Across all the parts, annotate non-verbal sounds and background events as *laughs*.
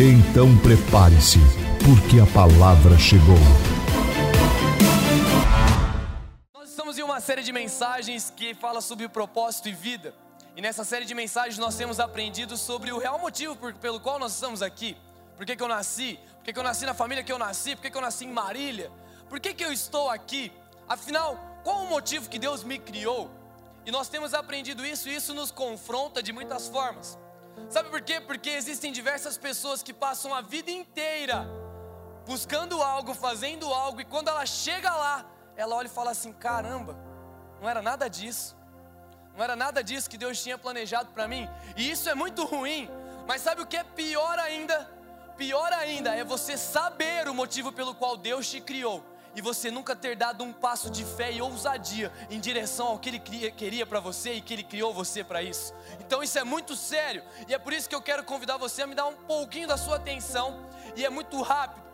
Então prepare-se, porque a palavra chegou. Nós estamos em uma série de mensagens que fala sobre propósito e vida. E nessa série de mensagens nós temos aprendido sobre o real motivo pelo qual nós estamos aqui. Por que, que eu nasci? Por que, que eu nasci na família que eu nasci? Por que, que eu nasci em Marília? Por que, que eu estou aqui? Afinal, qual o motivo que Deus me criou? E nós temos aprendido isso e isso nos confronta de muitas formas. Sabe por quê? Porque existem diversas pessoas que passam a vida inteira buscando algo, fazendo algo, e quando ela chega lá, ela olha e fala assim: caramba, não era nada disso, não era nada disso que Deus tinha planejado para mim, e isso é muito ruim, mas sabe o que é pior ainda? Pior ainda é você saber o motivo pelo qual Deus te criou e você nunca ter dado um passo de fé e ousadia em direção ao que Ele queria para você e que Ele criou você para isso. Então isso é muito sério e é por isso que eu quero convidar você a me dar um pouquinho da sua atenção e é muito rápido.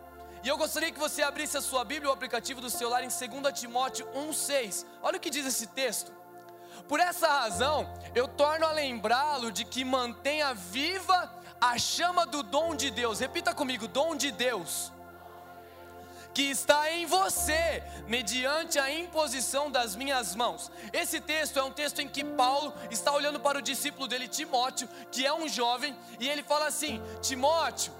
E eu gostaria que você abrisse a sua Bíblia, o aplicativo do celular em 2 Timóteo 1,6. Olha o que diz esse texto. Por essa razão, eu torno a lembrá-lo de que mantenha viva a chama do dom de Deus. Repita comigo: dom de Deus que está em você, mediante a imposição das minhas mãos. Esse texto é um texto em que Paulo está olhando para o discípulo dele, Timóteo, que é um jovem, e ele fala assim: Timóteo,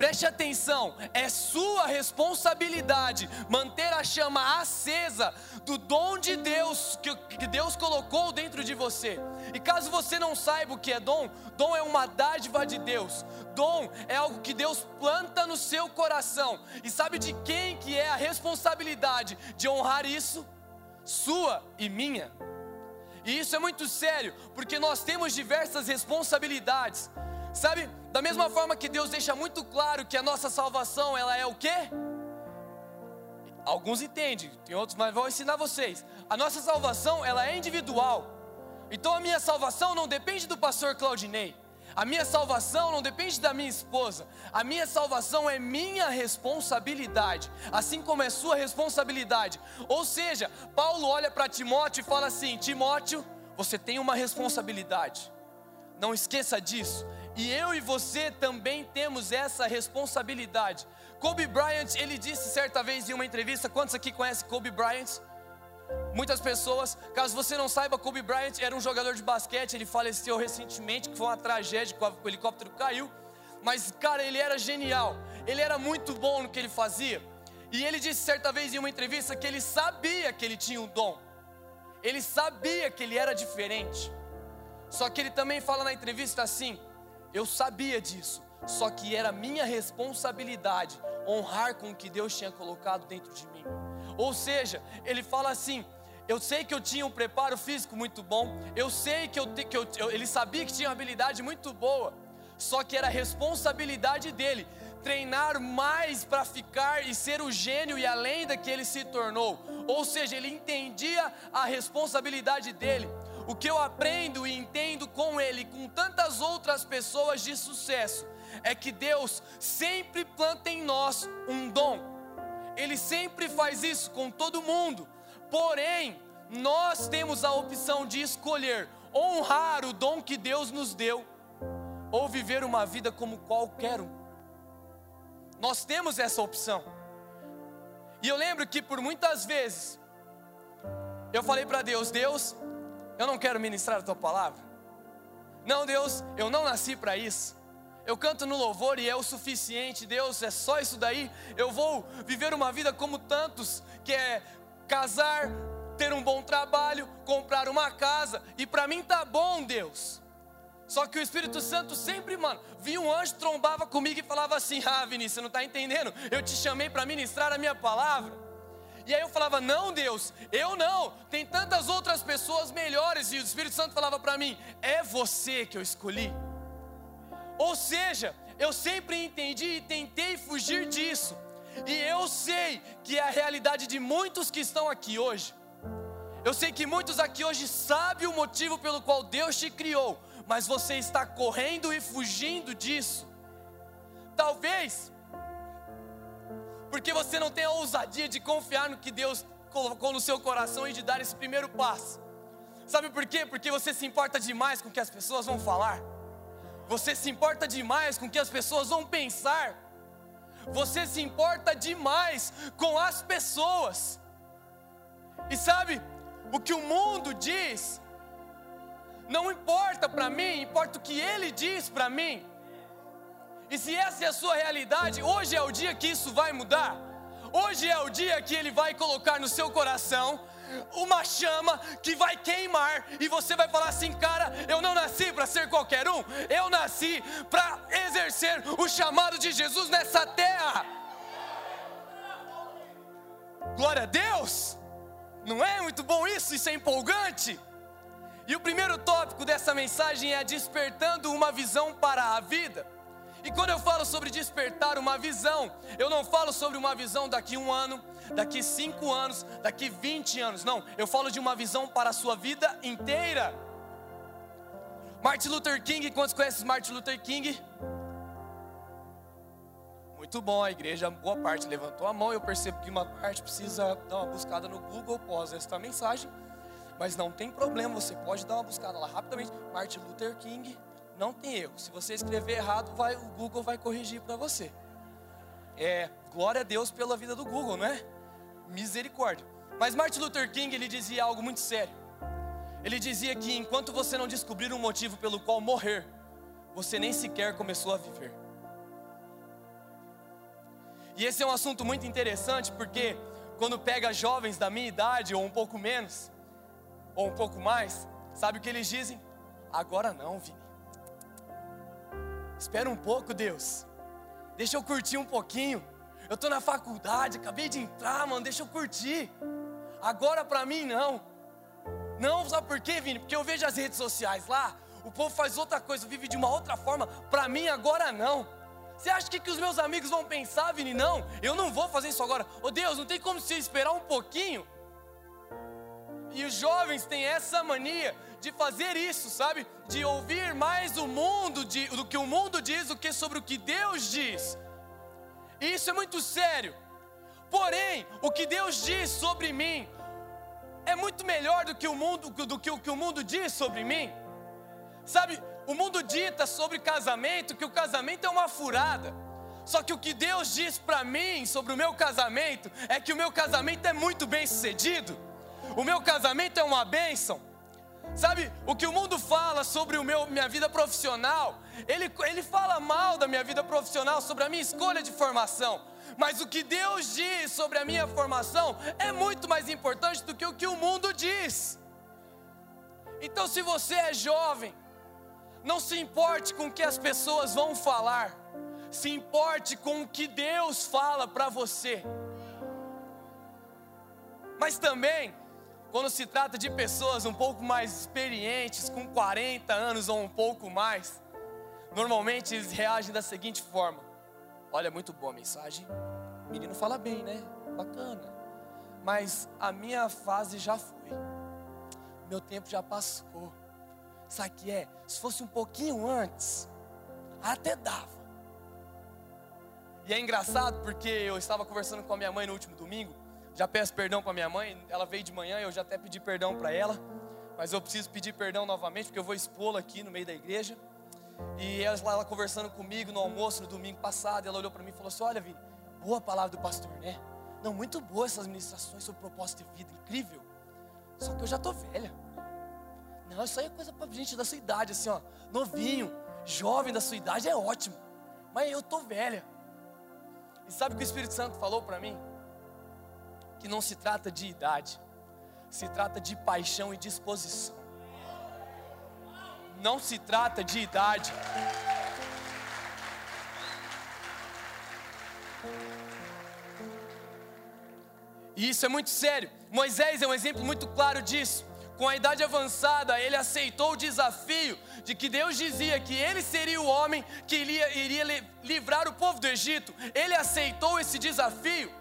Preste atenção, é sua responsabilidade manter a chama acesa do dom de Deus que, Deus colocou dentro de você. E caso você não saiba o que é dom, dom é uma dádiva de Deus. Dom é algo que Deus planta no seu coração. E sabe de quem que é a responsabilidade de honrar isso? Sua e minha. E isso é muito sério, porque nós temos diversas responsabilidades. Sabe, da mesma forma que Deus deixa muito claro que a nossa salvação, ela é o quê? Alguns entendem, tem outros, mas vou ensinar vocês. A nossa salvação, ela é individual. Então a minha salvação não depende do pastor Claudinei. A minha salvação não depende da minha esposa. A minha salvação é minha responsabilidade, assim como é sua responsabilidade. Ou seja, Paulo olha para Timóteo e fala assim: Timóteo, você tem uma responsabilidade. Não esqueça disso. E eu e você também temos essa responsabilidade. Kobe Bryant, ele disse certa vez em uma entrevista, quantos aqui conhecem Kobe Bryant? Muitas pessoas, caso você não saiba, Kobe Bryant era um jogador de basquete, ele faleceu recentemente, que foi uma tragédia, o helicóptero caiu. Mas, cara, ele era genial, ele era muito bom no que ele fazia. E ele disse certa vez em uma entrevista que ele sabia que ele tinha um dom, ele sabia que ele era diferente. Só que ele também fala na entrevista assim: eu sabia disso, só que era minha responsabilidade honrar com o que Deus tinha colocado dentro de mim. Ou seja, ele fala assim: eu sei que eu tinha um preparo físico muito bom, eu sei que, eu, que eu, ele sabia que tinha uma habilidade muito boa, só que era responsabilidade dele treinar mais para ficar e ser o gênio e a lenda que ele se tornou. Ou seja, ele entendia a responsabilidade dele o que eu aprendo e entendo com ele, com tantas outras pessoas de sucesso, é que Deus sempre planta em nós um dom. Ele sempre faz isso com todo mundo. Porém, nós temos a opção de escolher honrar o dom que Deus nos deu ou viver uma vida como qualquer um. Nós temos essa opção. E eu lembro que por muitas vezes eu falei para Deus: Deus, eu não quero ministrar a tua palavra. Não, Deus, eu não nasci para isso. Eu canto no louvor e é o suficiente, Deus, é só isso daí. Eu vou viver uma vida como tantos, que é casar, ter um bom trabalho, comprar uma casa, e para mim tá bom, Deus. Só que o Espírito Santo sempre, mano, via um anjo, trombava comigo e falava assim: Ah, Vinícius, você não está entendendo? Eu te chamei para ministrar a minha palavra. E aí eu falava: Não, Deus, eu não. Tem tantas outras pessoas melhores. E o Espírito Santo falava para mim: É você que eu escolhi. Ou seja, eu sempre entendi e tentei fugir disso. E eu sei que é a realidade de muitos que estão aqui hoje. Eu sei que muitos aqui hoje sabem o motivo pelo qual Deus te criou, mas você está correndo e fugindo disso. Talvez porque você não tem a ousadia de confiar no que Deus colocou no seu coração e de dar esse primeiro passo. Sabe por quê? Porque você se importa demais com o que as pessoas vão falar. Você se importa demais com o que as pessoas vão pensar. Você se importa demais com as pessoas. E sabe, o que o mundo diz não importa para mim, importa o que ele diz para mim. E se essa é a sua realidade, hoje é o dia que isso vai mudar. Hoje é o dia que ele vai colocar no seu coração uma chama que vai queimar e você vai falar assim, cara, eu não nasci para ser qualquer um, eu nasci para exercer o chamado de Jesus nessa terra. Glória a Deus! Não é muito bom isso? Isso é empolgante. E o primeiro tópico dessa mensagem é despertando uma visão para a vida. E quando eu falo sobre despertar uma visão, eu não falo sobre uma visão daqui um ano, daqui cinco anos, daqui vinte anos. Não, eu falo de uma visão para a sua vida inteira. Martin Luther King, quantos conhecem Martin Luther King? Muito bom, a igreja, boa parte levantou a mão. Eu percebo que uma parte precisa dar uma buscada no Google após esta mensagem. Mas não tem problema, você pode dar uma buscada lá rapidamente. Martin Luther King, não tem erro. Se você escrever errado, vai, o Google vai corrigir para você. É, glória a Deus pela vida do Google, não é? Misericórdia. Mas Martin Luther King, ele dizia algo muito sério. Ele dizia que enquanto você não descobrir um motivo pelo qual morrer, você nem sequer começou a viver. E esse é um assunto muito interessante porque quando pega jovens da minha idade ou um pouco menos, ou um pouco mais, sabe o que eles dizem? Agora não, Vini. Espera um pouco, Deus. Deixa eu curtir um pouquinho. Eu estou na faculdade, acabei de entrar, mano, deixa eu curtir. Agora para mim não. Não, sabe por quê, Vini? Porque eu vejo as redes sociais lá, o povo faz outra coisa, vive de uma outra forma. Para mim agora não. Você acha que, que os meus amigos vão pensar, Vini? Não, eu não vou fazer isso agora. Ô oh, Deus, não tem como você esperar um pouquinho? E os jovens têm essa mania de fazer isso, sabe? De ouvir mais o mundo de, do que o mundo diz do que sobre o que Deus diz. E isso é muito sério. Porém, o que Deus diz sobre mim é muito melhor do que o mundo do que o que o mundo diz sobre mim. Sabe, o mundo dita sobre casamento que o casamento é uma furada. Só que o que Deus diz para mim sobre o meu casamento é que o meu casamento é muito bem sucedido. O meu casamento é uma bênção. Sabe, o que o mundo fala sobre o meu, minha vida profissional, ele, ele fala mal da minha vida profissional, sobre a minha escolha de formação. Mas o que Deus diz sobre a minha formação é muito mais importante do que o que o mundo diz. Então, se você é jovem, não se importe com o que as pessoas vão falar, se importe com o que Deus fala para você. Mas também, quando se trata de pessoas um pouco mais experientes, com 40 anos ou um pouco mais, normalmente eles reagem da seguinte forma: Olha, muito boa a mensagem, o menino fala bem, né? Bacana, mas a minha fase já foi, meu tempo já passou. Sabe que é? Se fosse um pouquinho antes, até dava. E é engraçado porque eu estava conversando com a minha mãe no último domingo. Já peço perdão para minha mãe. Ela veio de manhã, eu já até pedi perdão para ela. Mas eu preciso pedir perdão novamente porque eu vou expô-la aqui no meio da igreja. E ela, ela conversando comigo no almoço no domingo passado, ela olhou para mim e falou assim: Olha, Vini, boa palavra do pastor, né? Não, muito boa essas ministrações sobre propósito de vida, incrível. Só que eu já tô velha. Não, isso aí é coisa para gente da sua idade, assim, ó, novinho, jovem da sua idade é ótimo. Mas eu tô velha. E sabe o que o Espírito Santo falou para mim? Que não se trata de idade, se trata de paixão e disposição. Não se trata de idade. E isso é muito sério. Moisés é um exemplo muito claro disso. com a idade avançada, ele aceitou o desafio de que Deus dizia que ele seria o homem que iria, iria livrar o povo do Egito. Ele aceitou esse desafio.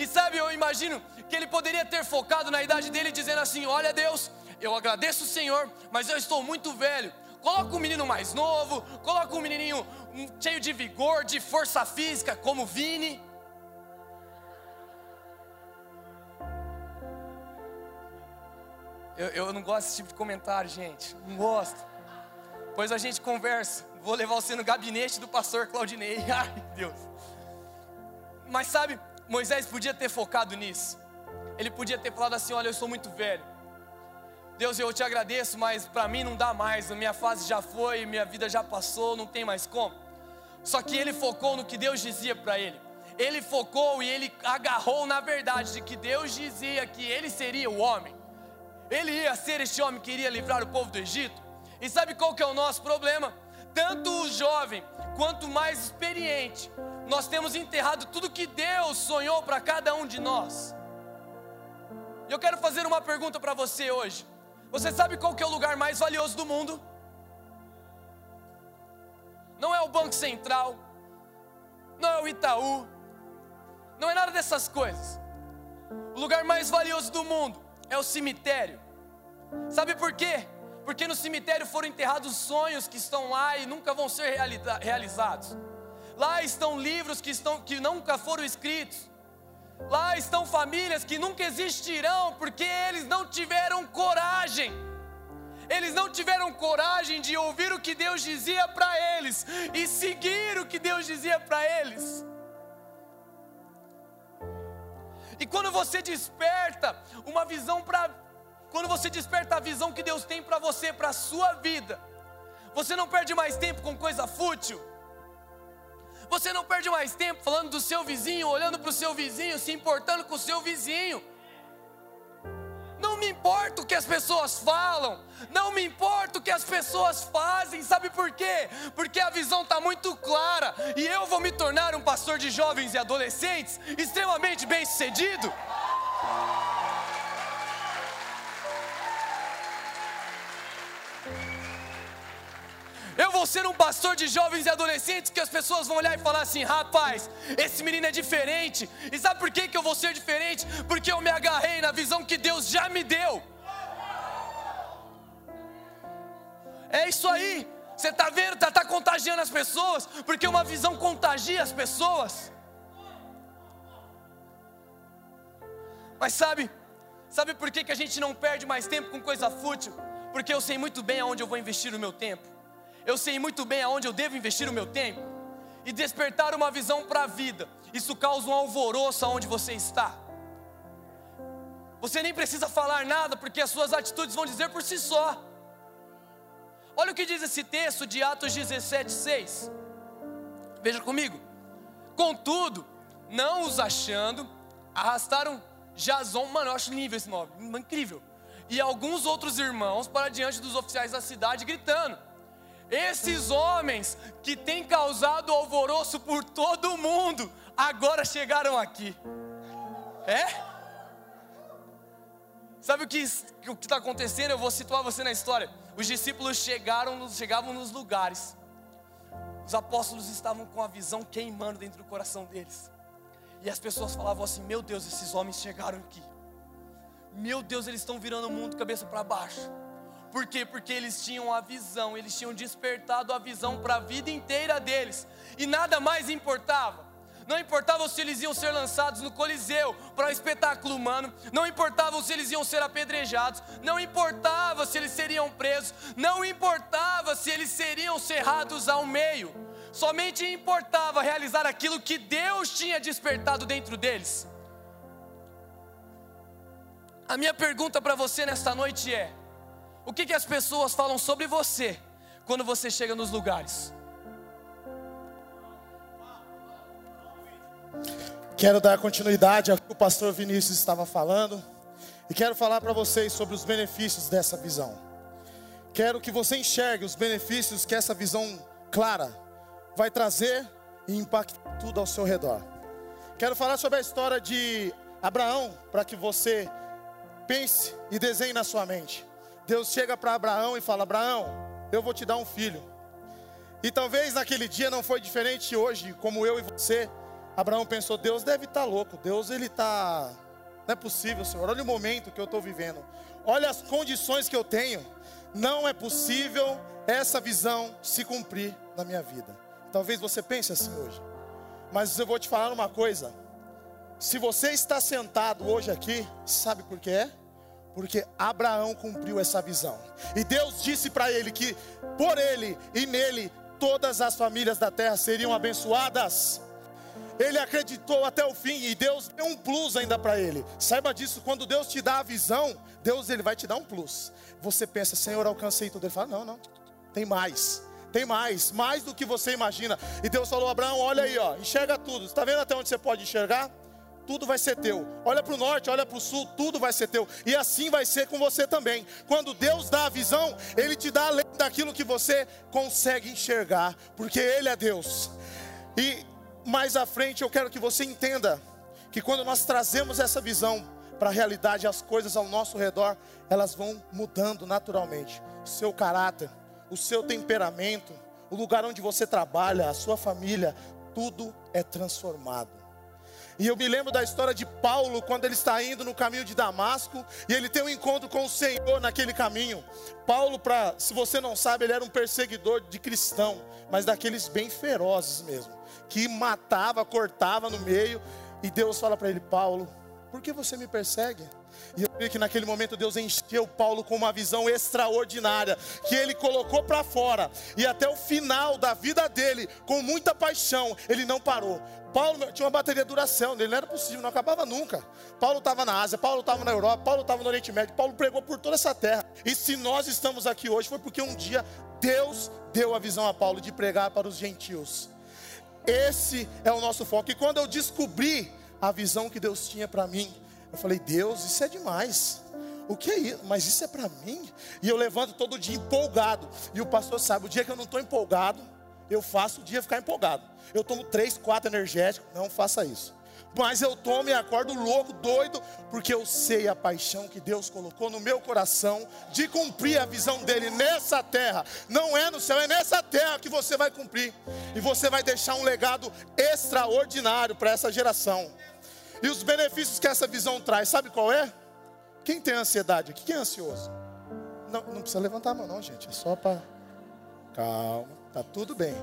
E sabe, eu imagino que ele poderia ter focado na idade dele, dizendo assim: Olha, Deus, eu agradeço o Senhor, mas eu estou muito velho. Coloca um menino mais novo, coloca um menininho cheio de vigor, de força física, como Vini. Eu, eu não gosto desse tipo de comentário, gente. Não gosto. Pois a gente conversa. Vou levar você no gabinete do pastor Claudinei. *laughs* Ai, Deus. Mas sabe, Moisés podia ter focado nisso. Ele podia ter falado assim: Olha, eu sou muito velho. Deus, eu te agradeço, mas para mim não dá mais. A minha fase já foi, minha vida já passou, não tem mais como. Só que ele focou no que Deus dizia para ele. Ele focou e ele agarrou na verdade de que Deus dizia que ele seria o homem. Ele ia ser este homem que iria livrar o povo do Egito. E sabe qual que é o nosso problema? Tanto o jovem quanto o mais experiente, nós temos enterrado tudo que Deus sonhou para cada um de nós. E eu quero fazer uma pergunta para você hoje. Você sabe qual que é o lugar mais valioso do mundo? Não é o Banco Central, não é o Itaú, não é nada dessas coisas. O lugar mais valioso do mundo é o cemitério. Sabe por quê? Porque no cemitério foram enterrados sonhos que estão lá e nunca vão ser realizados. Lá estão livros que, estão, que nunca foram escritos. Lá estão famílias que nunca existirão porque eles não tiveram coragem. Eles não tiveram coragem de ouvir o que Deus dizia para eles e seguir o que Deus dizia para eles. E quando você desperta uma visão para quando você desperta a visão que Deus tem para você, para a sua vida, você não perde mais tempo com coisa fútil. Você não perde mais tempo falando do seu vizinho, olhando para o seu vizinho, se importando com o seu vizinho. Não me importa o que as pessoas falam, não me importa o que as pessoas fazem, sabe por quê? Porque a visão está muito clara e eu vou me tornar um pastor de jovens e adolescentes extremamente bem sucedido. Eu vou ser um pastor de jovens e adolescentes que as pessoas vão olhar e falar assim: rapaz, esse menino é diferente. E sabe por que, que eu vou ser diferente? Porque eu me agarrei na visão que Deus já me deu. É isso aí. Você está vendo? Está tá contagiando as pessoas, porque uma visão contagia as pessoas. Mas sabe, sabe por que, que a gente não perde mais tempo com coisa fútil? Porque eu sei muito bem aonde eu vou investir o meu tempo eu sei muito bem aonde eu devo investir o meu tempo e despertar uma visão para a vida. Isso causa um alvoroço aonde você está. Você nem precisa falar nada, porque as suas atitudes vão dizer por si só. Olha o que diz esse texto de Atos 17, 6. Veja comigo. Contudo, não os achando, arrastaram Jason, mano, eu acho nível esse nome, incrível. E alguns outros irmãos para diante dos oficiais da cidade, gritando: esses homens que têm causado alvoroço por todo o mundo, agora chegaram aqui. É? Sabe o que está acontecendo? Eu vou situar você na história. Os discípulos chegaram, chegavam nos lugares. Os apóstolos estavam com a visão queimando dentro do coração deles. E as pessoas falavam assim: Meu Deus, esses homens chegaram aqui. Meu Deus, eles estão virando o mundo cabeça para baixo. Por quê? Porque eles tinham a visão, eles tinham despertado a visão para a vida inteira deles, e nada mais importava. Não importava se eles iam ser lançados no Coliseu para um espetáculo humano, não importava se eles iam ser apedrejados, não importava se eles seriam presos, não importava se eles seriam cerrados ao meio, somente importava realizar aquilo que Deus tinha despertado dentro deles. A minha pergunta para você nesta noite é: o que, que as pessoas falam sobre você quando você chega nos lugares? Quero dar continuidade ao que o pastor Vinícius estava falando e quero falar para vocês sobre os benefícios dessa visão. Quero que você enxergue os benefícios que essa visão clara vai trazer e impactar tudo ao seu redor. Quero falar sobre a história de Abraão para que você pense e desenhe na sua mente. Deus chega para Abraão e fala: Abraão, eu vou te dar um filho. E talvez naquele dia não foi diferente hoje, como eu e você. Abraão pensou: Deus deve estar tá louco, Deus ele está. Não é possível, Senhor. Olha o momento que eu estou vivendo, olha as condições que eu tenho. Não é possível essa visão se cumprir na minha vida. Talvez você pense assim hoje, mas eu vou te falar uma coisa. Se você está sentado hoje aqui, sabe por quê? Porque Abraão cumpriu essa visão. E Deus disse para ele que por ele e nele todas as famílias da terra seriam abençoadas. Ele acreditou até o fim e Deus deu um plus ainda para ele. Saiba disso, quando Deus te dá a visão, Deus ele vai te dar um plus. Você pensa, Senhor, alcancei tudo. Ele fala, não, não, tem mais. Tem mais, mais do que você imagina. E Deus falou, Abraão, olha aí, ó, enxerga tudo. Está vendo até onde você pode enxergar? Tudo vai ser teu. Olha para o norte, olha para o sul, tudo vai ser teu. E assim vai ser com você também. Quando Deus dá a visão, Ele te dá além daquilo que você consegue enxergar, porque Ele é Deus. E mais à frente eu quero que você entenda que quando nós trazemos essa visão para a realidade, as coisas ao nosso redor, elas vão mudando naturalmente. O seu caráter, o seu temperamento, o lugar onde você trabalha, a sua família, tudo é transformado. E eu me lembro da história de Paulo, quando ele está indo no caminho de Damasco, e ele tem um encontro com o Senhor naquele caminho. Paulo, se você não sabe, ele era um perseguidor de cristão, mas daqueles bem ferozes mesmo, que matava, cortava no meio, e Deus fala para ele: Paulo, por que você me persegue? E eu creio que naquele momento Deus encheu Paulo com uma visão extraordinária, que ele colocou para fora, e até o final da vida dele, com muita paixão, ele não parou. Paulo tinha uma bateria duração, ele não era possível, não acabava nunca. Paulo estava na Ásia, Paulo estava na Europa, Paulo estava no Oriente Médio, Paulo pregou por toda essa terra. E se nós estamos aqui hoje, foi porque um dia Deus deu a visão a Paulo de pregar para os gentios. Esse é o nosso foco. E quando eu descobri a visão que Deus tinha para mim, eu falei, Deus, isso é demais. O que é isso? Mas isso é para mim? E eu levanto todo dia empolgado. E o pastor sabe, o dia que eu não estou empolgado, eu faço o dia ficar empolgado. Eu tomo três, quatro energéticos, não faça isso. Mas eu tomo e acordo louco, doido, porque eu sei a paixão que Deus colocou no meu coração de cumprir a visão dele nessa terra. Não é no céu, é nessa terra que você vai cumprir. E você vai deixar um legado extraordinário para essa geração. E os benefícios que essa visão traz, sabe qual é? Quem tem ansiedade aqui? Quem é ansioso? Não, não precisa levantar a mão, não, gente. É só para. Calma, tá tudo bem.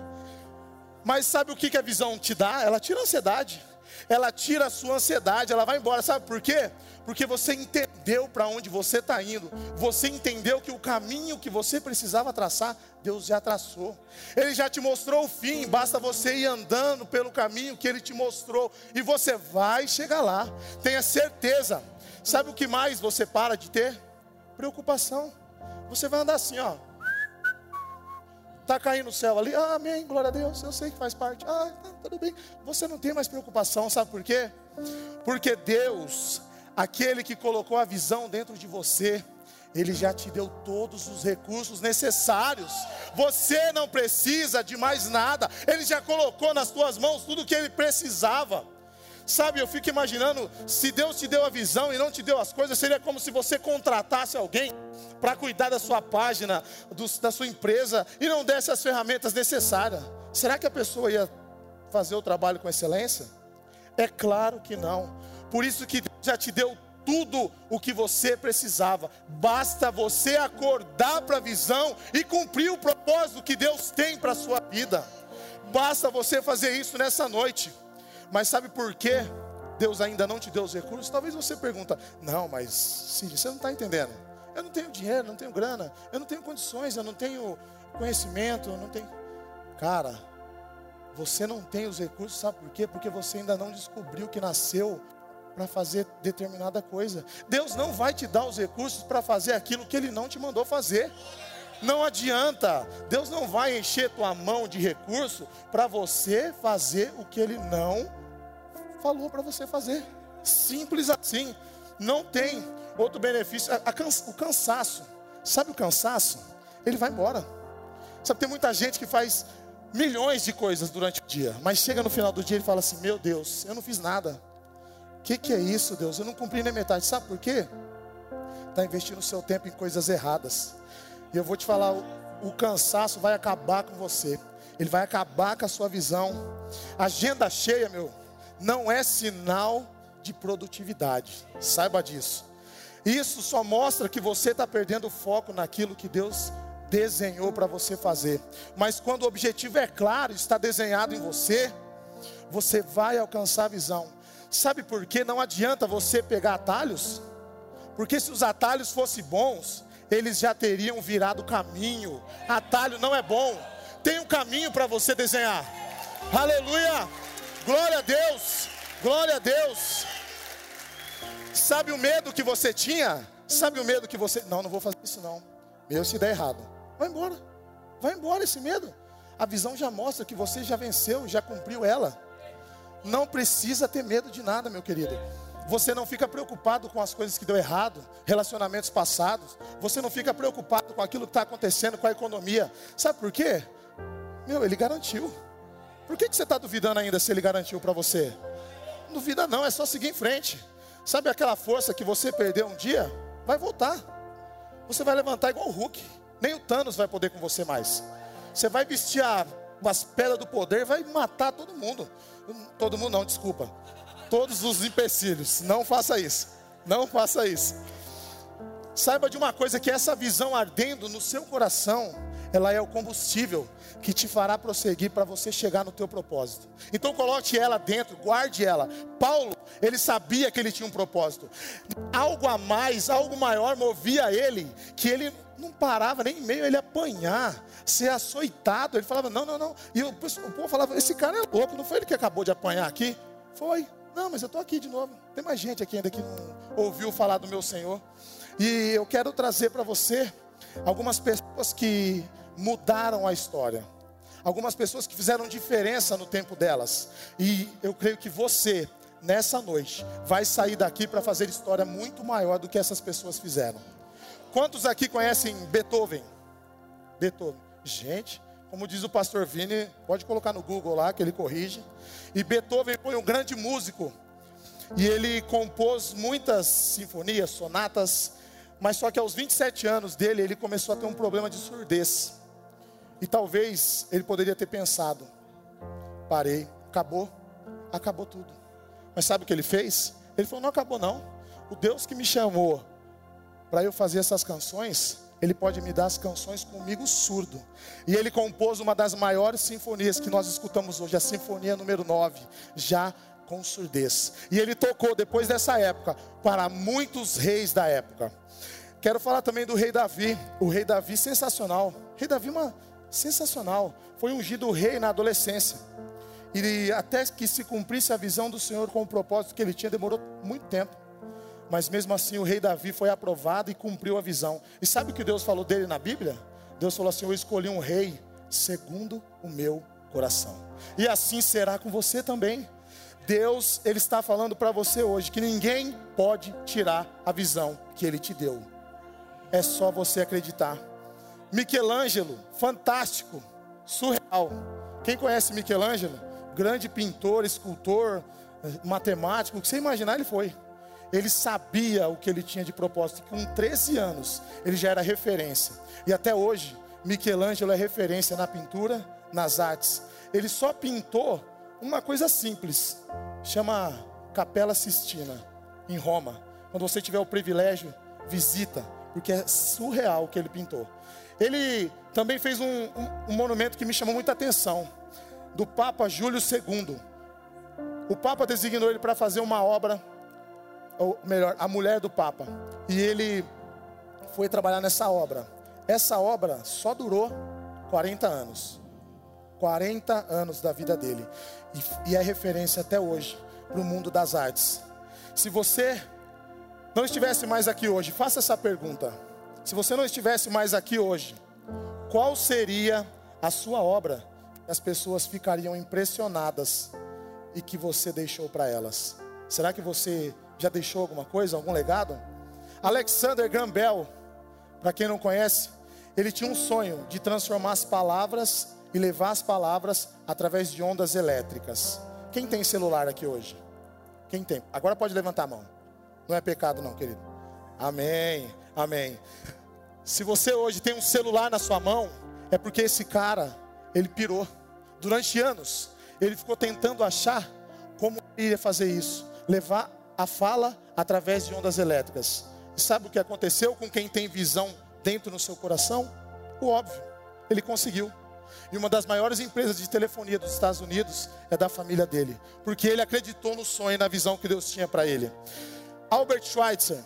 Mas sabe o que, que a visão te dá? Ela tira a ansiedade. Ela tira a sua ansiedade, ela vai embora. Sabe por quê? Porque você entendeu para onde você está indo. Você entendeu que o caminho que você precisava traçar, Deus já traçou. Ele já te mostrou o fim. Basta você ir andando pelo caminho que Ele te mostrou. E você vai chegar lá. Tenha certeza. Sabe o que mais você para de ter? Preocupação. Você vai andar assim, ó. Está caindo o céu ali, ah, amém, glória a Deus, eu sei que faz parte, ah, tá, tudo bem. Você não tem mais preocupação, sabe por quê? Porque Deus, aquele que colocou a visão dentro de você, Ele já te deu todos os recursos necessários. Você não precisa de mais nada, Ele já colocou nas tuas mãos tudo o que Ele precisava. Sabe, eu fico imaginando, se Deus te deu a visão e não te deu as coisas, seria como se você contratasse alguém para cuidar da sua página, do, da sua empresa e não desse as ferramentas necessárias. Será que a pessoa ia fazer o trabalho com excelência? É claro que não. Por isso que Deus já te deu tudo o que você precisava. Basta você acordar para a visão e cumprir o propósito que Deus tem para a sua vida. Basta você fazer isso nessa noite. Mas sabe por que Deus ainda não te deu os recursos? Talvez você pergunta, não, mas sim, você não está entendendo. Eu não tenho dinheiro, não tenho grana, eu não tenho condições, eu não tenho conhecimento, eu não tenho. Cara, você não tem os recursos, sabe por quê? Porque você ainda não descobriu que nasceu para fazer determinada coisa. Deus não vai te dar os recursos para fazer aquilo que Ele não te mandou fazer. Não adianta, Deus não vai encher tua mão de recurso para você fazer o que Ele não falou para você fazer. Simples assim. Não tem outro benefício. A, o cansaço. Sabe o cansaço? Ele vai embora. Sabe, tem muita gente que faz milhões de coisas durante o dia, mas chega no final do dia e fala assim: Meu Deus, eu não fiz nada. Que, que é isso, Deus? Eu não cumpri nem metade. Sabe por quê? está investindo o seu tempo em coisas erradas. E eu vou te falar, o, o cansaço vai acabar com você. Ele vai acabar com a sua visão. Agenda cheia, meu, não é sinal de produtividade. Saiba disso. Isso só mostra que você está perdendo foco naquilo que Deus desenhou para você fazer. Mas quando o objetivo é claro, está desenhado em você, você vai alcançar a visão. Sabe por que não adianta você pegar atalhos? Porque se os atalhos fossem bons, eles já teriam virado caminho. Atalho não é bom. Tem um caminho para você desenhar. Aleluia! Glória a Deus! Glória a Deus! Sabe o medo que você tinha? Sabe o medo que você. Não, não vou fazer isso não. Meu, se der errado. Vai embora. Vai embora esse medo. A visão já mostra que você já venceu, já cumpriu ela. Não precisa ter medo de nada, meu querido. Você não fica preocupado com as coisas que deu errado, relacionamentos passados. Você não fica preocupado com aquilo que está acontecendo com a economia. Sabe por quê? Meu, ele garantiu. Por que, que você está duvidando ainda se ele garantiu para você? Duvida não, é só seguir em frente. Sabe aquela força que você perdeu um dia? Vai voltar. Você vai levantar igual o Hulk. Nem o Thanos vai poder com você mais. Você vai vestir as pedras do poder, vai matar todo mundo. Todo mundo não, desculpa. Todos os empecilhos. Não faça isso. Não faça isso. Saiba de uma coisa que essa visão ardendo no seu coração, ela é o combustível que te fará prosseguir para você chegar no teu propósito. Então coloque ela dentro, guarde ela. Paulo, ele sabia que ele tinha um propósito. Algo a mais, algo maior movia ele, que ele não parava nem meio ele apanhar, ser açoitado. Ele falava: "Não, não, não". E o, o povo falava: "Esse cara é louco, não foi ele que acabou de apanhar aqui?" Foi. Não, mas eu estou aqui de novo. Tem mais gente aqui ainda que não ouviu falar do meu Senhor. E eu quero trazer para você algumas pessoas que mudaram a história. Algumas pessoas que fizeram diferença no tempo delas. E eu creio que você, nessa noite, vai sair daqui para fazer história muito maior do que essas pessoas fizeram. Quantos aqui conhecem Beethoven? Beethoven. Gente, como diz o pastor Vini, pode colocar no Google lá que ele corrige. E Beethoven foi um grande músico. E ele compôs muitas sinfonias, sonatas, mas só que aos 27 anos dele, ele começou a ter um problema de surdez. E talvez ele poderia ter pensado: parei, acabou, acabou tudo. Mas sabe o que ele fez? Ele falou: não acabou não. O Deus que me chamou para eu fazer essas canções, ele pode me dar as canções comigo surdo. E ele compôs uma das maiores sinfonias que nós escutamos hoje, a Sinfonia número 9, já com surdez. E ele tocou depois dessa época para muitos reis da época. Quero falar também do rei Davi, o rei Davi sensacional. Rei Davi uma sensacional. Foi ungido rei na adolescência. E até que se cumprisse a visão do Senhor com o propósito que ele tinha, demorou muito tempo. Mas mesmo assim o rei Davi foi aprovado e cumpriu a visão. E sabe o que Deus falou dele na Bíblia? Deus falou assim: Eu escolhi um rei segundo o meu coração. E assim será com você também. Deus, Ele está falando para você hoje que ninguém pode tirar a visão que Ele te deu. É só você acreditar. Michelangelo, fantástico, surreal. Quem conhece Michelangelo? Grande pintor, escultor, matemático, o que você imaginar ele foi. Ele sabia o que ele tinha de propósito. Com 13 anos, ele já era referência. E até hoje, Michelangelo é referência na pintura, nas artes. Ele só pintou uma coisa simples, chama Capela Sistina, em Roma. Quando você tiver o privilégio, visita, porque é surreal o que ele pintou. Ele também fez um, um, um monumento que me chamou muita atenção, do Papa Júlio II. O Papa designou ele para fazer uma obra, ou melhor, a mulher do Papa. E ele foi trabalhar nessa obra. Essa obra só durou 40 anos. 40 anos da vida dele. E, e é referência até hoje para o mundo das artes. Se você não estivesse mais aqui hoje, faça essa pergunta. Se você não estivesse mais aqui hoje, qual seria a sua obra? As pessoas ficariam impressionadas e que você deixou para elas. Será que você já deixou alguma coisa, algum legado? Alexander Graham Bell, para quem não conhece, ele tinha um sonho de transformar as palavras e levar as palavras através de ondas elétricas. Quem tem celular aqui hoje? Quem tem? Agora pode levantar a mão. Não é pecado não, querido. Amém. Amém. Se você hoje tem um celular na sua mão, é porque esse cara, ele pirou. Durante anos, ele ficou tentando achar como ele ia fazer isso, levar a fala através de ondas elétricas. E sabe o que aconteceu com quem tem visão dentro no seu coração? O óbvio, ele conseguiu. E uma das maiores empresas de telefonia dos Estados Unidos é da família dele, porque ele acreditou no sonho e na visão que Deus tinha para ele. Albert Schweitzer,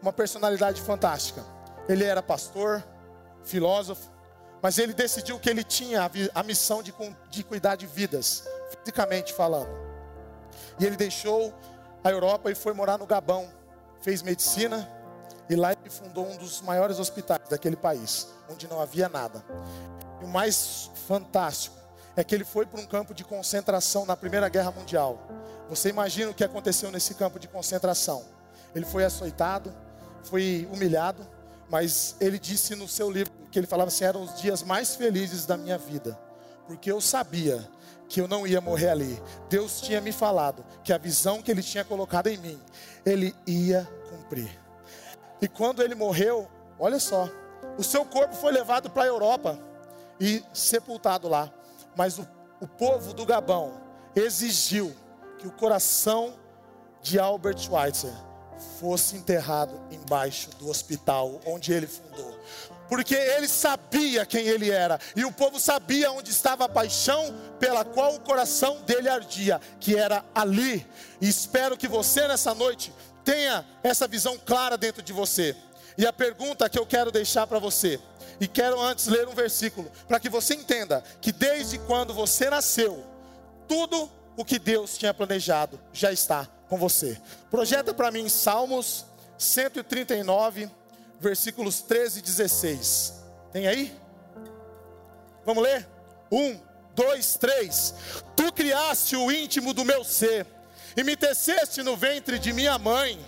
uma personalidade fantástica. Ele era pastor, filósofo, mas ele decidiu que ele tinha a, missão de, de cuidar de vidas, fisicamente falando. E ele deixou a Europa e foi morar no Gabão, fez medicina e lá ele fundou um dos maiores hospitais daquele país, onde não havia nada. E o mais fantástico é que ele foi para um campo de concentração na Primeira Guerra Mundial. Você imagina o que aconteceu nesse campo de concentração? Ele foi açoitado, foi humilhado, mas ele disse no seu livro que ele falava assim: eram os dias mais felizes da minha vida, porque eu sabia que eu não ia morrer ali. Deus tinha me falado que a visão que ele tinha colocado em mim, ele ia cumprir. E quando ele morreu, olha só, o seu corpo foi levado para a Europa e sepultado lá. Mas o, o povo do Gabão exigiu que o coração de Albert Schweitzer fosse enterrado embaixo do hospital onde ele fundou. Porque ele sabia quem ele era, e o povo sabia onde estava a paixão pela qual o coração dele ardia, que era ali. E espero que você nessa noite tenha essa visão clara dentro de você. E a pergunta que eu quero deixar para você, e quero antes ler um versículo, para que você entenda que desde quando você nasceu, tudo o que Deus tinha planejado já está com você. Projeta para mim Salmos 139, versículos 13 e 16. Tem aí? Vamos ler? Um, dois, três. Tu criaste o íntimo do meu ser e me teceste no ventre de minha mãe.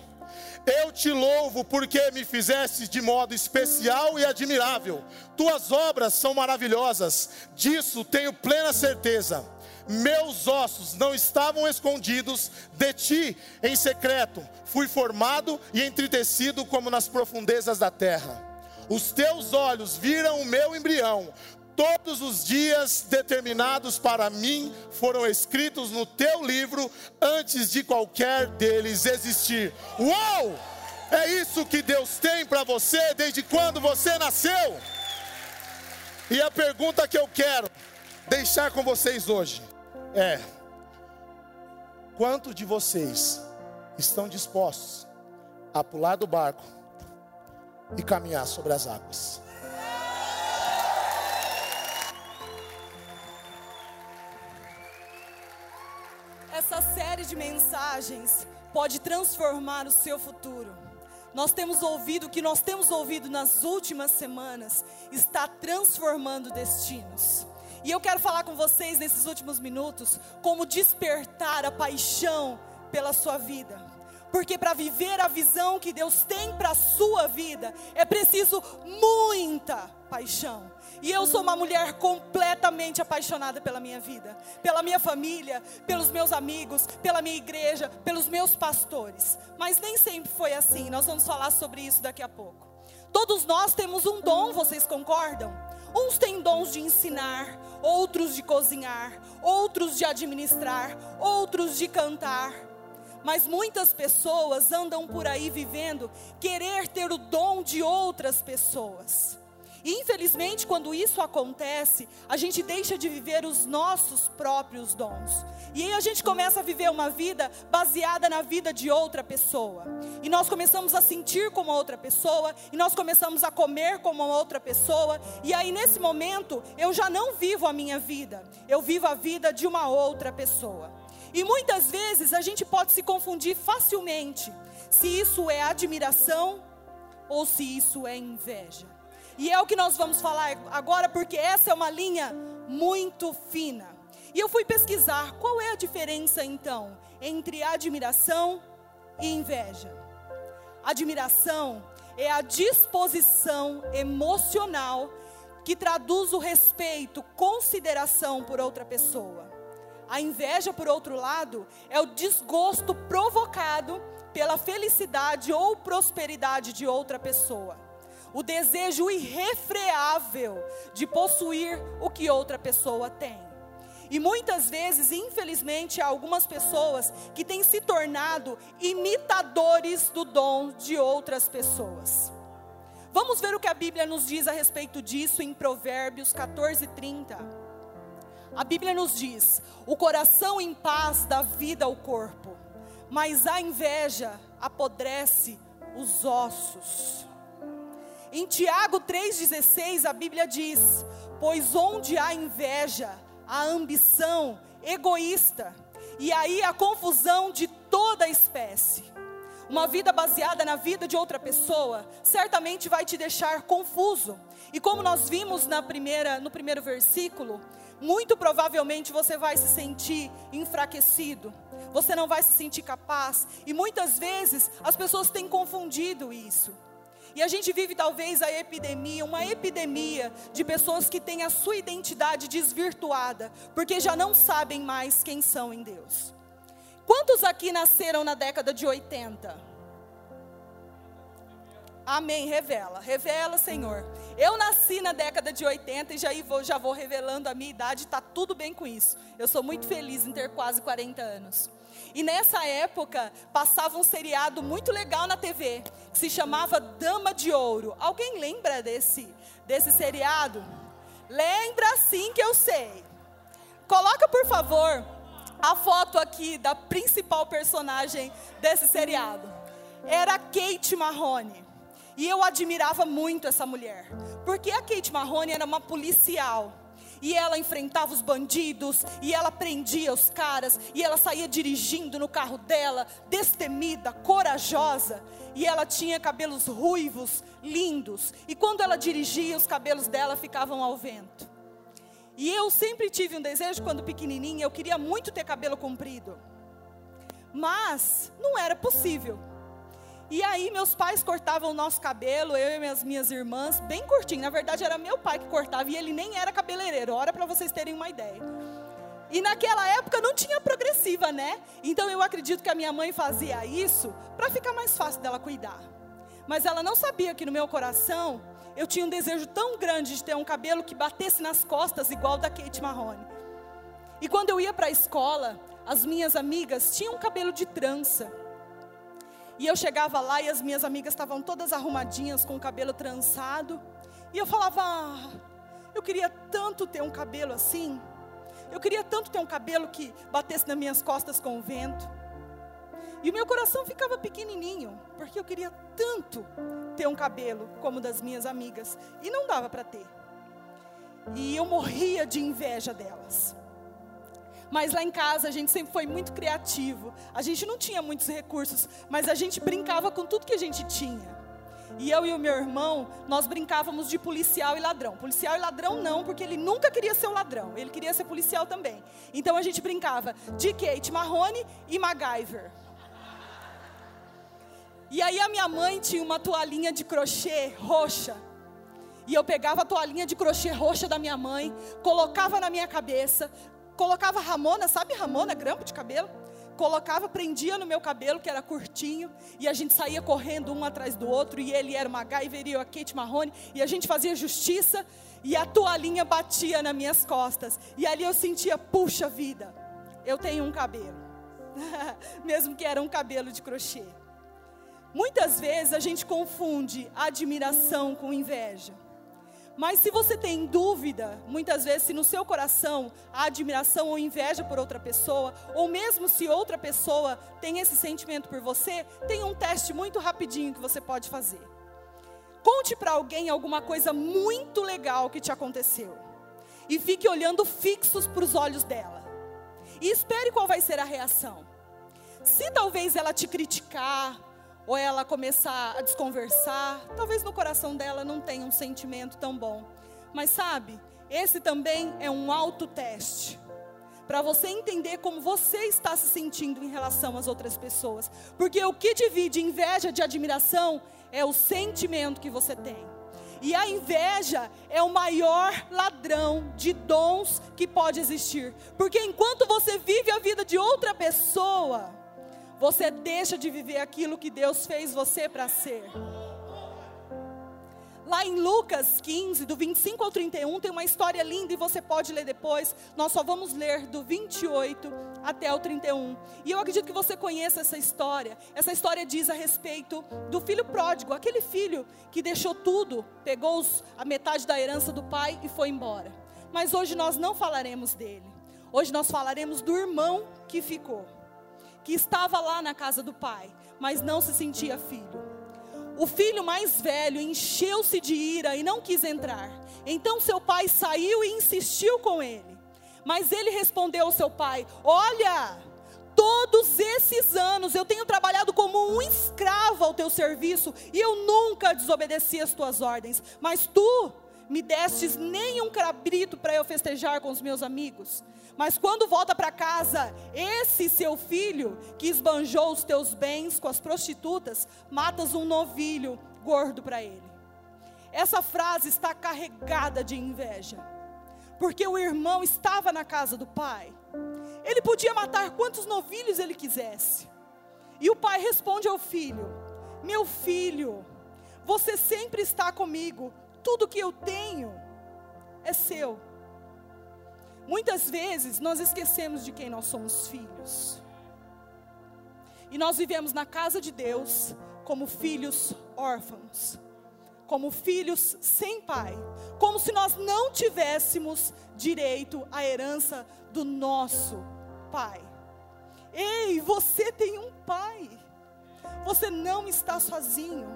Eu te louvo porque me fizeste de modo especial e admirável. Tuas obras são maravilhosas, disso tenho plena certeza. Meus ossos não estavam escondidos de ti em secreto, fui formado e entretecido como nas profundezas da terra. Os teus olhos viram o meu embrião, Todos os dias determinados para mim foram escritos no teu livro antes de qualquer deles existir. Uau! É isso que Deus tem para você desde quando você nasceu. E a pergunta que eu quero deixar com vocês hoje é: quantos de vocês estão dispostos a pular do barco e caminhar sobre as águas? Série de mensagens pode transformar o seu futuro. Nós temos ouvido, o que nós temos ouvido nas últimas semanas, está transformando destinos. E eu quero falar com vocês nesses últimos minutos como despertar a paixão pela sua vida. Porque para viver a visão que Deus tem para a sua vida, é preciso muita paixão. E eu sou uma mulher completamente apaixonada pela minha vida, pela minha família, pelos meus amigos, pela minha igreja, pelos meus pastores. Mas nem sempre foi assim. Nós vamos falar sobre isso daqui a pouco. Todos nós temos um dom, vocês concordam? Uns têm dons de ensinar, outros de cozinhar, outros de administrar, outros de cantar. Mas muitas pessoas andam por aí vivendo querer ter o dom de outras pessoas. E infelizmente, quando isso acontece, a gente deixa de viver os nossos próprios dons. E aí a gente começa a viver uma vida baseada na vida de outra pessoa. E nós começamos a sentir como outra pessoa, e nós começamos a comer como outra pessoa. E aí nesse momento, eu já não vivo a minha vida, eu vivo a vida de uma outra pessoa. E muitas vezes a gente pode se confundir facilmente se isso é admiração ou se isso é inveja. E é o que nós vamos falar agora, porque essa é uma linha muito fina. E eu fui pesquisar qual é a diferença então entre admiração e inveja. Admiração é a disposição emocional que traduz o respeito, consideração por outra pessoa. A inveja, por outro lado, é o desgosto provocado pela felicidade ou prosperidade de outra pessoa. O desejo irrefreável de possuir o que outra pessoa tem. E muitas vezes, infelizmente, há algumas pessoas que têm se tornado imitadores do dom de outras pessoas. Vamos ver o que a Bíblia nos diz a respeito disso em Provérbios 14, 30. A Bíblia nos diz: o coração em paz dá vida ao corpo, mas a inveja apodrece os ossos. Em Tiago 3,16, a Bíblia diz: Pois onde há inveja, há ambição egoísta, e aí a confusão de toda espécie. Uma vida baseada na vida de outra pessoa certamente vai te deixar confuso. E como nós vimos na primeira, no primeiro versículo, muito provavelmente você vai se sentir enfraquecido. Você não vai se sentir capaz. E muitas vezes as pessoas têm confundido isso. E a gente vive talvez a epidemia, uma epidemia de pessoas que têm a sua identidade desvirtuada, porque já não sabem mais quem são em Deus. Quantos aqui nasceram na década de 80? Amém, revela, revela, Senhor. Eu nasci na década de 80 e já vou, já vou revelando a minha idade, está tudo bem com isso. Eu sou muito feliz em ter quase 40 anos. E nessa época passava um seriado muito legal na TV, que se chamava Dama de Ouro. Alguém lembra desse, desse seriado? Lembra sim que eu sei. Coloca, por favor, a foto aqui da principal personagem desse seriado. Era Kate Marrone. E eu admirava muito essa mulher. Porque a Kate Marrone era uma policial. E ela enfrentava os bandidos, e ela prendia os caras, e ela saía dirigindo no carro dela, destemida, corajosa. E ela tinha cabelos ruivos, lindos. E quando ela dirigia, os cabelos dela ficavam ao vento. E eu sempre tive um desejo, quando pequenininha, eu queria muito ter cabelo comprido. Mas não era possível. E aí meus pais cortavam o nosso cabelo, eu e as minhas irmãs, bem curtinho. Na verdade era meu pai que cortava e ele nem era cabeleireiro. Ora para vocês terem uma ideia. E naquela época não tinha progressiva, né? Então eu acredito que a minha mãe fazia isso para ficar mais fácil dela cuidar. Mas ela não sabia que no meu coração eu tinha um desejo tão grande de ter um cabelo que batesse nas costas, igual da Kate Marrone. E quando eu ia para a escola, as minhas amigas tinham um cabelo de trança. E eu chegava lá e as minhas amigas estavam todas arrumadinhas com o cabelo trançado. E eu falava: ah, eu queria tanto ter um cabelo assim. Eu queria tanto ter um cabelo que batesse nas minhas costas com o vento. E o meu coração ficava pequenininho, porque eu queria tanto ter um cabelo como o das minhas amigas, e não dava para ter. E eu morria de inveja delas. Mas lá em casa a gente sempre foi muito criativo. A gente não tinha muitos recursos, mas a gente brincava com tudo que a gente tinha. E eu e o meu irmão, nós brincávamos de policial e ladrão. Policial e ladrão não, porque ele nunca queria ser o ladrão, ele queria ser policial também. Então a gente brincava de Kate Marrone e MacGyver. E aí a minha mãe tinha uma toalhinha de crochê roxa. E eu pegava a toalhinha de crochê roxa da minha mãe, colocava na minha cabeça, colocava Ramona, sabe Ramona, grampo de cabelo? Colocava, prendia no meu cabelo, que era curtinho, e a gente saía correndo um atrás do outro, e ele era uma MacGyver e eu a Kate Marrone, e a gente fazia justiça, e a toalhinha batia nas minhas costas. E ali eu sentia, puxa vida, eu tenho um cabelo. *laughs* Mesmo que era um cabelo de crochê. Muitas vezes a gente confunde admiração com inveja. Mas se você tem dúvida, muitas vezes, se no seu coração há admiração ou inveja por outra pessoa, ou mesmo se outra pessoa tem esse sentimento por você, tem um teste muito rapidinho que você pode fazer. Conte para alguém alguma coisa muito legal que te aconteceu. E fique olhando fixos para os olhos dela. E espere qual vai ser a reação. Se talvez ela te criticar, ou ela começar a desconversar, talvez no coração dela não tenha um sentimento tão bom. Mas sabe, esse também é um autoteste. Para você entender como você está se sentindo em relação às outras pessoas. Porque o que divide inveja de admiração é o sentimento que você tem. E a inveja é o maior ladrão de dons que pode existir. Porque enquanto você vive a vida de outra pessoa, você deixa de viver aquilo que Deus fez você para ser. Lá em Lucas 15, do 25 ao 31, tem uma história linda e você pode ler depois. Nós só vamos ler do 28 até o 31. E eu acredito que você conheça essa história. Essa história diz a respeito do filho pródigo, aquele filho que deixou tudo, pegou a metade da herança do pai e foi embora. Mas hoje nós não falaremos dele. Hoje nós falaremos do irmão que ficou, que estava lá na casa do pai, mas não se sentia filho. O filho mais velho encheu-se de ira e não quis entrar. Então seu pai saiu e insistiu com ele. Mas ele respondeu ao seu pai: Olha, todos esses anos eu tenho trabalhado como um escravo ao teu serviço e eu nunca desobedeci as tuas ordens. Mas tu me destes nem um cabrito para eu festejar com os meus amigos. Mas quando volta para casa, esse seu filho que esbanjou os teus bens com as prostitutas, matas um novilho gordo para ele. Essa frase está carregada de inveja, porque o irmão estava na casa do pai. Ele podia matar quantos novilhos ele quisesse. E o pai responde ao filho: Meu filho, você sempre está comigo, tudo que eu tenho é seu. Muitas vezes nós esquecemos de quem nós somos filhos. E nós vivemos na casa de Deus como filhos órfãos, como filhos sem pai, como se nós não tivéssemos direito à herança do nosso pai. Ei, você tem um pai. Você não está sozinho.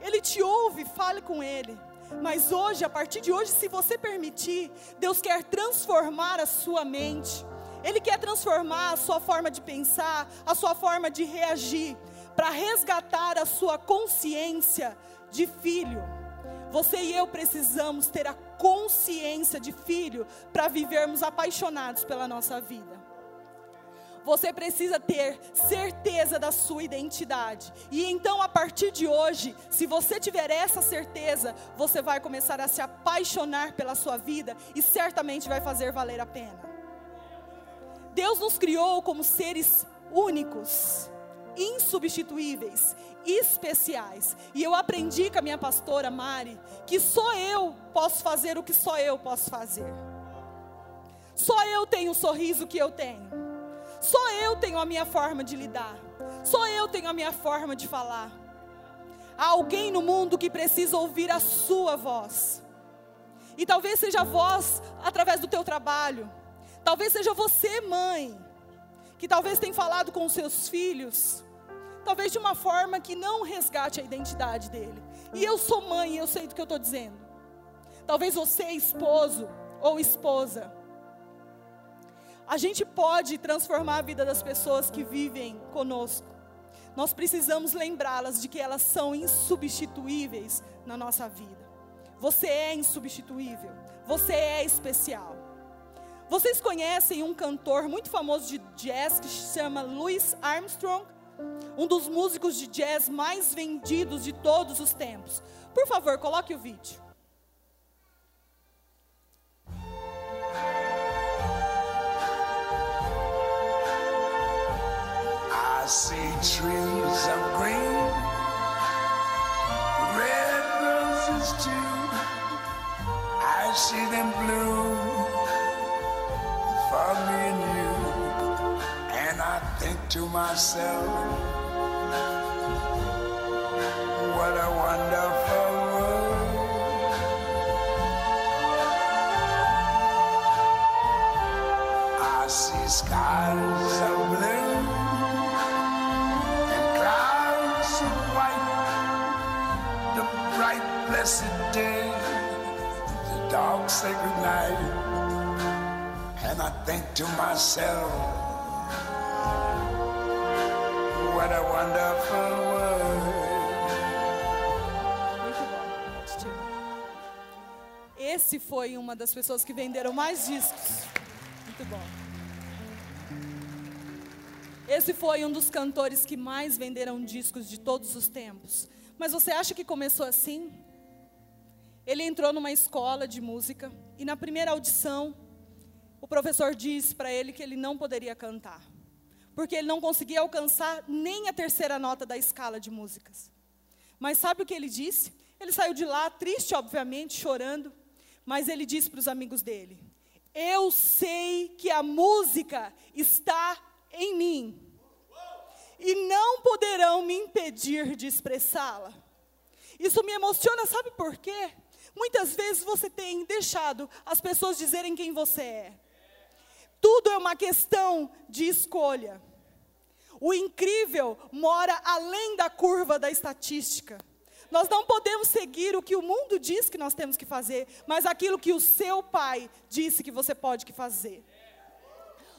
Ele te ouve, fale com ele. Mas hoje, a partir de hoje, se você permitir, Deus quer transformar a sua mente. Ele quer transformar a sua forma de pensar, a sua forma de reagir, para resgatar a sua consciência de filho. Você e eu precisamos ter a consciência de filho para vivermos apaixonados pela nossa vida. Você precisa ter certeza da sua identidade. E então, a partir de hoje, se você tiver essa certeza, você vai começar a se apaixonar pela sua vida e certamente vai fazer valer a pena. Deus nos criou como seres únicos, insubstituíveis, especiais. E eu aprendi com a minha pastora Mari que só eu posso fazer o que só eu posso fazer. Só eu tenho o sorriso que eu tenho. Só eu tenho a minha forma de lidar. Só eu tenho a minha forma de falar. Há alguém no mundo que precisa ouvir a sua voz. E talvez seja a voz através do teu trabalho. Talvez seja você, mãe, que talvez tenha falado com os seus filhos. Talvez de uma forma que não resgate a identidade dele. E eu sou mãe, eu sei do que eu estou dizendo. Talvez você, esposo ou esposa, a gente pode transformar a vida das pessoas que vivem conosco. Nós precisamos lembrá-las de que elas são insubstituíveis na nossa vida. Você é insubstituível. Você é especial. Vocês conhecem um cantor muito famoso de jazz que se chama Louis Armstrong? Um dos músicos de jazz mais vendidos de todos os tempos. Por favor, coloque o vídeo. I see trees of green, red roses too. I see them bloom for me and you. And I think to myself, blessed day, the dark, sacred night. And I think to myself, what a wonderful world. Esse foi uma das pessoas que venderam mais discos. Muito bom. Esse foi um dos cantores que mais venderam discos de todos os tempos. Mas você acha que começou assim? Ele entrou numa escola de música e na primeira audição, o professor disse para ele que ele não poderia cantar. porque ele não conseguia alcançar nem a terceira nota da escala de músicas. Mas sabe o que ele disse? Ele saiu de lá triste, obviamente, chorando, mas ele disse para os amigos dele: Eu sei que a música está em mim e não poderão me impedir de expressá-la. Isso me emociona, sabe por quê? Muitas vezes você tem deixado as pessoas dizerem quem você é. Tudo é uma questão de escolha. O incrível mora além da curva da estatística. Nós não podemos seguir o que o mundo diz que nós temos que fazer, mas aquilo que o seu pai disse que você pode que fazer.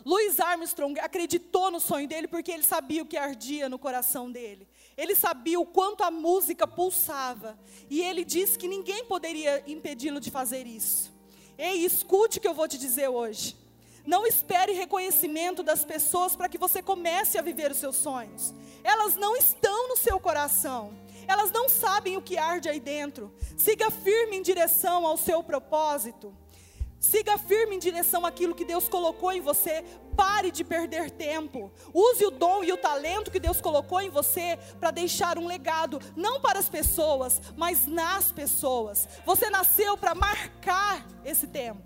Louis Armstrong acreditou no sonho dele porque ele sabia o que ardia no coração dele. Ele sabia o quanto a música pulsava. E ele disse que ninguém poderia impedi-lo de fazer isso. Ei, escute o que eu vou te dizer hoje. Não espere reconhecimento das pessoas para que você comece a viver os seus sonhos. Elas não estão no seu coração. Elas não sabem o que arde aí dentro. Siga firme em direção ao seu propósito. Siga firme em direção àquilo que Deus colocou em você. Pare de perder tempo. Use o dom e o talento que Deus colocou em você para deixar um legado, não para as pessoas, mas nas pessoas. Você nasceu para marcar esse tempo.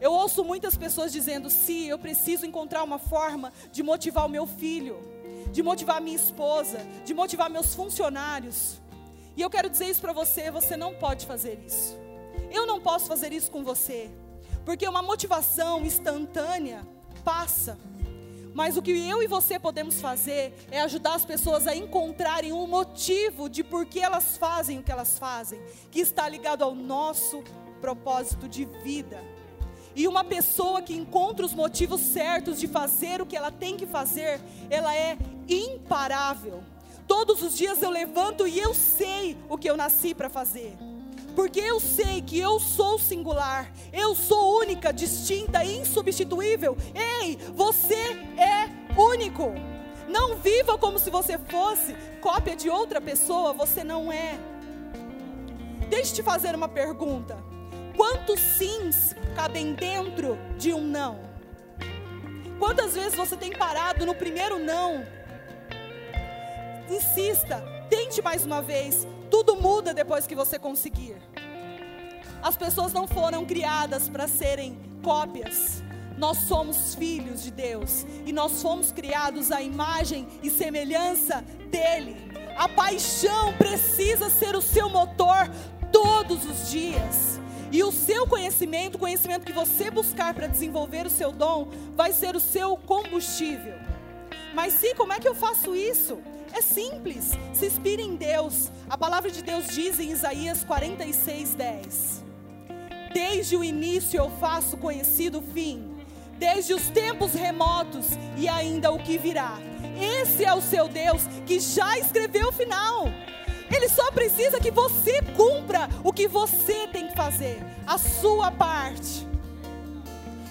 Eu ouço muitas pessoas dizendo: "Se eu preciso encontrar uma forma de motivar o meu filho, de motivar minha esposa, de motivar meus funcionários". E eu quero dizer isso para você, você não pode fazer isso. Eu não posso fazer isso com você, porque uma motivação instantânea passa. Mas o que eu e você podemos fazer é ajudar as pessoas a encontrarem um motivo de por que elas fazem o que elas fazem, que está ligado ao nosso propósito de vida. E uma pessoa que encontra os motivos certos de fazer o que ela tem que fazer, ela é imparável. Todos os dias eu levanto e eu sei o que eu nasci para fazer porque eu sei que eu sou singular, eu sou única, distinta, insubstituível. Ei, você é único. Não viva como se você fosse cópia de outra pessoa, você não é. Deixa eu te fazer uma pergunta: quantos sims cabem dentro de um não? Quantas vezes você tem parado no primeiro não? Insista, tente mais uma vez, tudo muda depois que você conseguir. As pessoas não foram criadas para serem cópias. Nós somos filhos de Deus e nós fomos criados à imagem e semelhança dele. A paixão precisa ser o seu motor todos os dias. E o seu conhecimento, o conhecimento que você buscar para desenvolver o seu dom, vai ser o seu combustível. Mas sim, como é que eu faço isso? É simples, se inspire em Deus. A palavra de Deus diz em Isaías 46, 10: Desde o início eu faço conhecido o fim, desde os tempos remotos e ainda o que virá. Esse é o seu Deus que já escreveu o final. Ele só precisa que você cumpra o que você tem que fazer, a sua parte.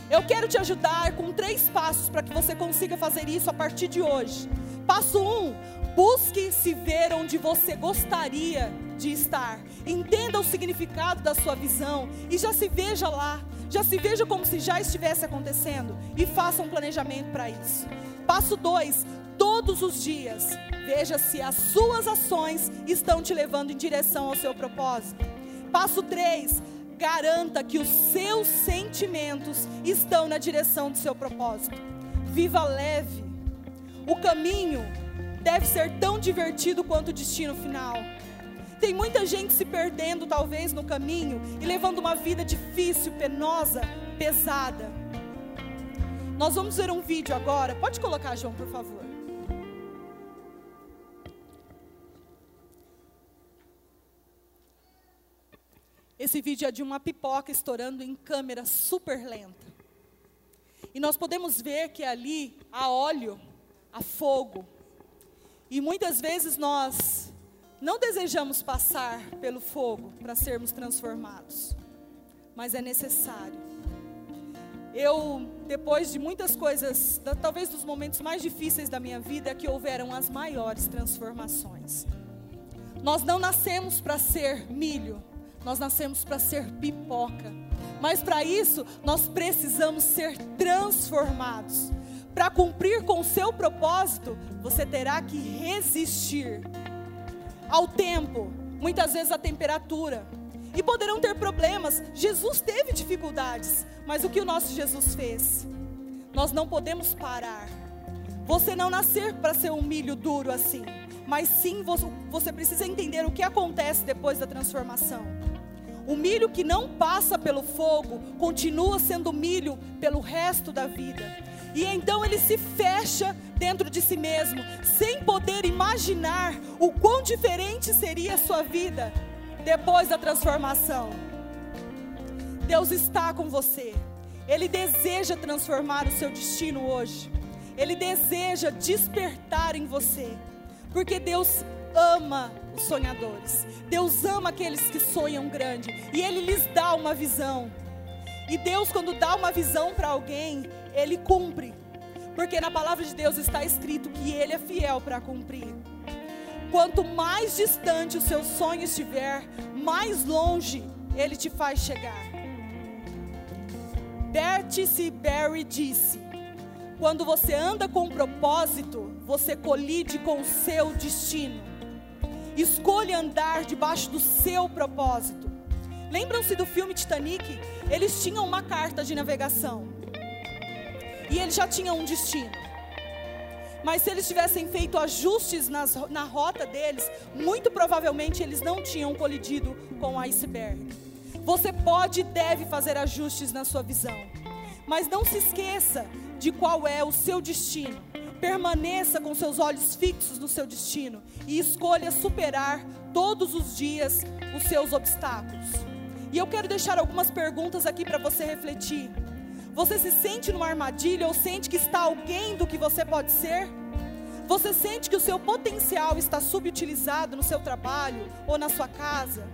Eu quero te ajudar com três passos para que você consiga fazer isso a partir de hoje. Passo um: Busque se ver onde você gostaria de estar. Entenda o significado da sua visão e já se veja lá. Já se veja como se já estivesse acontecendo e faça um planejamento para isso. Passo 2: todos os dias, veja se as suas ações estão te levando em direção ao seu propósito. Passo 3: garanta que os seus sentimentos estão na direção do seu propósito. Viva leve. O caminho deve ser tão divertido quanto o destino final. Tem muita gente se perdendo, talvez, no caminho e levando uma vida difícil, penosa, pesada. Nós vamos ver um vídeo agora. Pode colocar, João, por favor. Esse vídeo é de uma pipoca estourando em câmera super lenta. E nós podemos ver que ali há óleo, há fogo, e muitas vezes nós não desejamos passar pelo fogo para sermos transformados, mas é necessário. Eu, depois de muitas coisas, talvez dos momentos mais difíceis da minha vida, é que houveram as maiores transformações. Nós não nascemos para ser milho, nós nascemos para ser pipoca. Mas para isso, nós precisamos ser transformados para cumprir com o seu propósito, você terá que resistir ao tempo, muitas vezes à temperatura. E poderão ter problemas. Jesus teve dificuldades, mas o que o nosso Jesus fez? Nós não podemos parar. Você não nascer para ser um milho duro assim, mas sim você precisa entender o que acontece depois da transformação. O milho que não passa pelo fogo continua sendo milho pelo resto da vida. E então ele se fecha dentro de si mesmo, sem poder imaginar o quão diferente seria a sua vida depois da transformação. Deus está com você. Ele deseja transformar o seu destino hoje. Ele deseja despertar em você. Porque Deus ama os sonhadores. Deus ama aqueles que sonham grande. E Ele lhes dá uma visão. E Deus, quando dá uma visão para alguém, Ele cumpre. Porque na palavra de Deus está escrito que Ele é fiel para cumprir. Quanto mais distante o seu sonho estiver, mais longe ele te faz chegar. Bertie Barry disse: Quando você anda com um propósito, você colide com o seu destino. Escolha andar debaixo do seu propósito. Lembram-se do filme Titanic? Eles tinham uma carta de navegação. E eles já tinham um destino. Mas se eles tivessem feito ajustes nas, na rota deles, muito provavelmente eles não tinham colidido com o iceberg. Você pode e deve fazer ajustes na sua visão. Mas não se esqueça de qual é o seu destino. Permaneça com seus olhos fixos no seu destino e escolha superar todos os dias os seus obstáculos. E eu quero deixar algumas perguntas aqui para você refletir. Você se sente numa armadilha ou sente que está alguém do que você pode ser? Você sente que o seu potencial está subutilizado no seu trabalho ou na sua casa?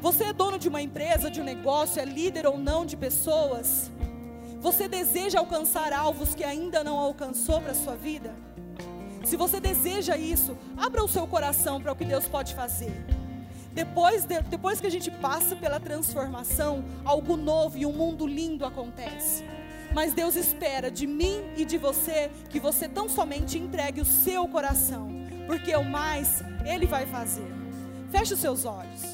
Você é dono de uma empresa, de um negócio, é líder ou não de pessoas? Você deseja alcançar alvos que ainda não alcançou para a sua vida? Se você deseja isso, abra o seu coração para o que Deus pode fazer. Depois, de, depois que a gente passa pela transformação, algo novo e um mundo lindo acontece. Mas Deus espera de mim e de você que você tão somente entregue o seu coração, porque o mais Ele vai fazer. Feche os seus olhos.